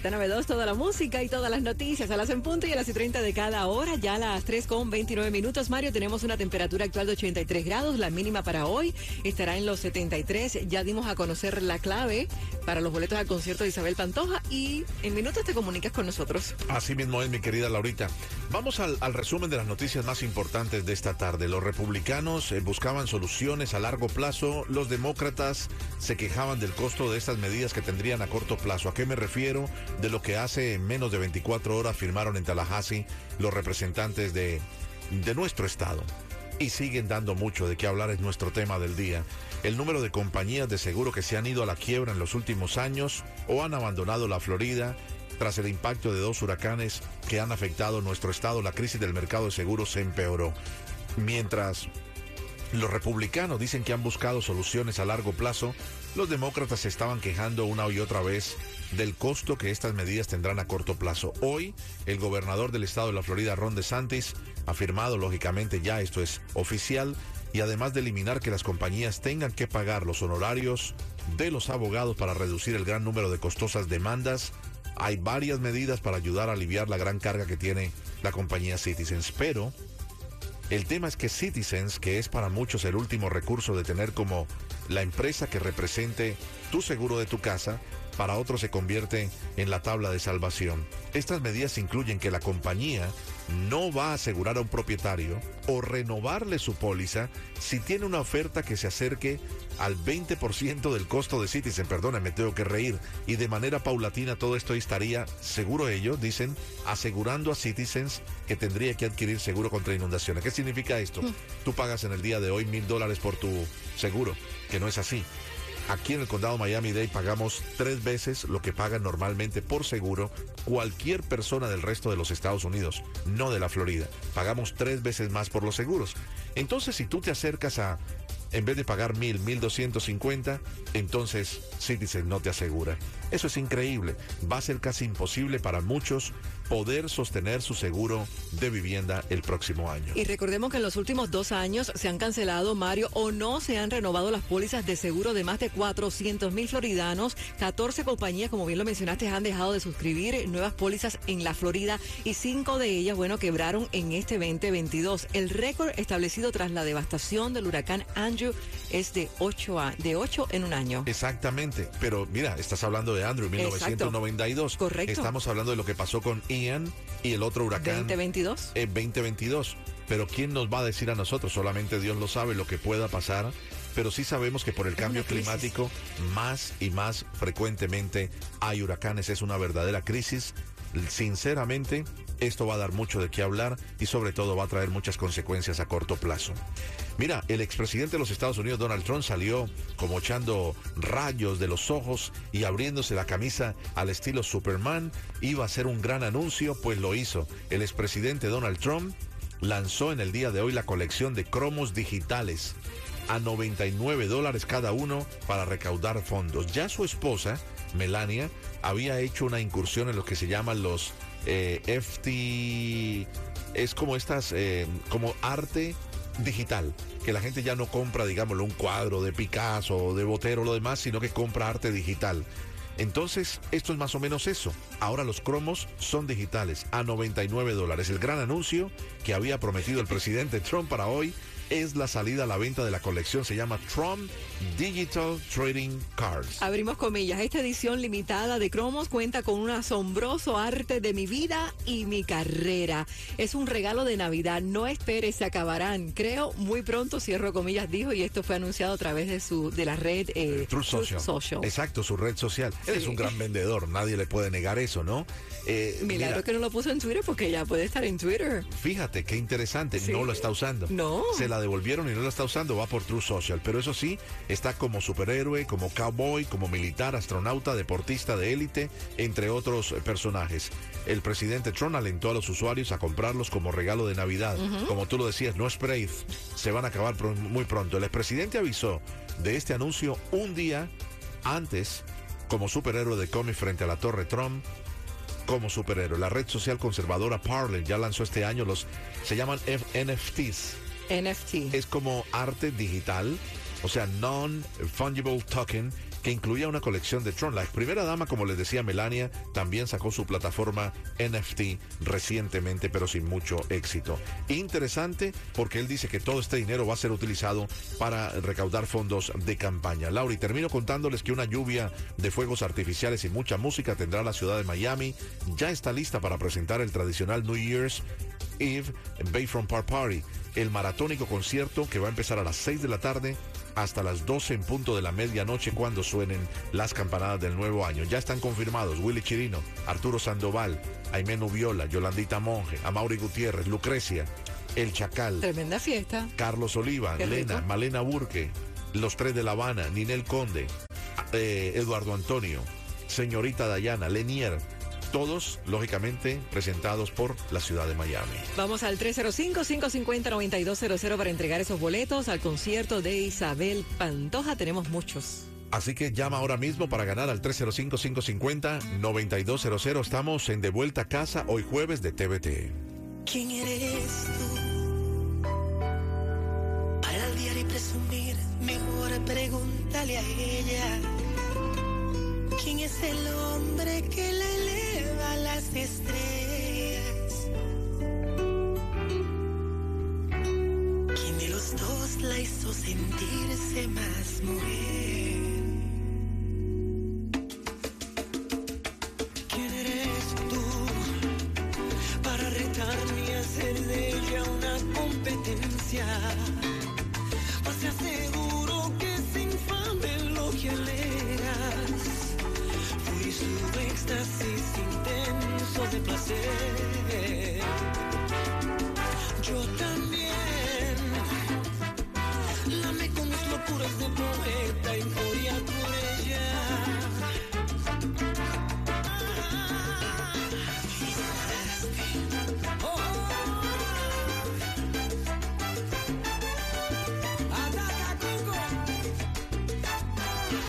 Z92, toda la música y todas las noticias a las en punto y a las y 30 de cada hora, ya a las 3 con 29 minutos. Mario, tenemos una temperatura actual de 83 grados, la mínima para hoy estará en los 73. Ya dimos a conocer la clave para los boletos al concierto de Isabel Pantoja y en minutos te comunicas con nosotros. Así mismo es, mi querida Laurita. Vamos al, al resumen de las noticias más importantes de esta tarde. Los republicanos eh, buscaban soluciones a largo plazo, los demócratas se quejaban del costo de estas medidas que tendrían a corto plazo. ¿A qué me refiero? De lo que hace menos de 24 horas firmaron en Tallahassee los representantes de, de nuestro estado. Y siguen dando mucho de qué hablar, es nuestro tema del día. El número de compañías de seguro que se han ido a la quiebra en los últimos años o han abandonado la Florida tras el impacto de dos huracanes que han afectado nuestro estado, la crisis del mercado de seguros se empeoró. Mientras los republicanos dicen que han buscado soluciones a largo plazo, los demócratas se estaban quejando una y otra vez del costo que estas medidas tendrán a corto plazo. Hoy, el gobernador del estado de la Florida, Ron DeSantis, ha firmado, lógicamente ya esto es oficial, y además de eliminar que las compañías tengan que pagar los honorarios de los abogados para reducir el gran número de costosas demandas, hay varias medidas para ayudar a aliviar la gran carga que tiene la compañía Citizens. Pero el tema es que Citizens, que es para muchos el último recurso de tener como la empresa que represente tu seguro de tu casa, para otros se convierte en la tabla de salvación. Estas medidas incluyen que la compañía no va a asegurar a un propietario o renovarle su póliza si tiene una oferta que se acerque al 20% del costo de Citizen. Perdóname, tengo que reír. Y de manera paulatina todo esto estaría, seguro ellos, dicen, asegurando a Citizens que tendría que adquirir seguro contra inundaciones. ¿Qué significa esto? Mm. Tú pagas en el día de hoy mil dólares por tu seguro, que no es así. Aquí en el condado Miami-Dade pagamos tres veces lo que paga normalmente por seguro cualquier persona del resto de los Estados Unidos, no de la Florida. Pagamos tres veces más por los seguros. Entonces, si tú te acercas a en vez de pagar mil, mil doscientos cincuenta, entonces Citizen no te asegura. Eso es increíble. Va a ser casi imposible para muchos poder sostener su seguro de vivienda el próximo año. Y recordemos que en los últimos dos años se han cancelado, Mario, o no se han renovado las pólizas de seguro de más de 400 mil floridanos. 14 compañías, como bien lo mencionaste, han dejado de suscribir nuevas pólizas en la Florida y cinco de ellas, bueno, quebraron en este 2022. El récord establecido tras la devastación del huracán Andrew es de 8, a, de 8 en un año. Exactamente, pero mira, estás hablando de Andrew 1992. Correcto. Estamos hablando de lo que pasó con Ian y el otro huracán. 2022. En 2022. Pero ¿quién nos va a decir a nosotros? Solamente Dios lo sabe lo que pueda pasar. Pero sí sabemos que por el cambio climático más y más frecuentemente hay huracanes. Es una verdadera crisis. Sinceramente, esto va a dar mucho de qué hablar y sobre todo va a traer muchas consecuencias a corto plazo. Mira, el expresidente de los Estados Unidos, Donald Trump, salió como echando rayos de los ojos y abriéndose la camisa al estilo Superman. Iba a hacer un gran anuncio, pues lo hizo. El expresidente Donald Trump lanzó en el día de hoy la colección de cromos digitales a 99 dólares cada uno para recaudar fondos. Ya su esposa, Melania, había hecho una incursión en lo que se llaman los eh, FT... Es como estas, eh, como arte digital, que la gente ya no compra, digámoslo, un cuadro de Picasso de Botero lo demás, sino que compra arte digital. Entonces, esto es más o menos eso. Ahora los cromos son digitales a 99 dólares. El gran anuncio que había prometido el presidente Trump para hoy es la salida a la venta de la colección. Se llama Trump Digital Trading Cards. Abrimos comillas. Esta edición limitada de cromos cuenta con un asombroso arte de mi vida y mi carrera. Es un regalo de Navidad. No esperes, se acabarán. Creo muy pronto, cierro comillas, dijo, y esto fue anunciado a través de su de la red eh, True Social. Exacto, su red social. Él es un gran vendedor, nadie le puede negar eso, ¿no? Eh, que no lo puso en Twitter porque ya puede estar en Twitter. Fíjate, qué interesante, no lo está usando. No. Se la la devolvieron y no la está usando, va por True Social. Pero eso sí, está como superhéroe, como cowboy, como militar, astronauta, deportista de élite, entre otros personajes. El presidente Trump alentó a los usuarios a comprarlos como regalo de Navidad. Como tú lo decías, no esperéis, se van a acabar muy pronto. El expresidente avisó de este anuncio un día antes como superhéroe de cómic frente a la Torre Trump como superhéroe. La red social conservadora Parler ya lanzó este año los, se llaman NFTs. NFT. Es como arte digital, o sea, non-fungible token que incluía una colección de Tron. La primera dama, como les decía Melania, también sacó su plataforma NFT recientemente, pero sin mucho éxito. Interesante porque él dice que todo este dinero va a ser utilizado para recaudar fondos de campaña. Laura, y termino contándoles que una lluvia de fuegos artificiales y mucha música tendrá la ciudad de Miami. Ya está lista para presentar el tradicional New Year's Eve Bayfront Park Party, el maratónico concierto que va a empezar a las 6 de la tarde hasta las 12 en punto de la medianoche cuando suenen las campanadas del nuevo año. Ya están confirmados Willy Chirino, Arturo Sandoval, Aimé Viola, Yolandita Monge, Amaury Gutiérrez, Lucrecia, El Chacal. Tremenda fiesta. Carlos Oliva, Lena, Malena Burque, Los Tres de La Habana, Ninel Conde, eh, Eduardo Antonio, Señorita Dayana, Lenier todos lógicamente presentados por la ciudad de Miami. Vamos al 305-550-9200 para entregar esos boletos al concierto de Isabel Pantoja. Tenemos muchos. Así que llama ahora mismo para ganar al 305-550-9200. Estamos en De Vuelta a Casa hoy jueves de TVT. ¿Quién eres tú? Para el diario y presumir, mejor pregúntale a ella. ¿Quién es el hombre que sentirse más mujer? ¿Quién eres tú para retarme y hacer de ella una competencia? Pues aseguro que es infame lo que leas. Fui su éxtasis intenso de placer.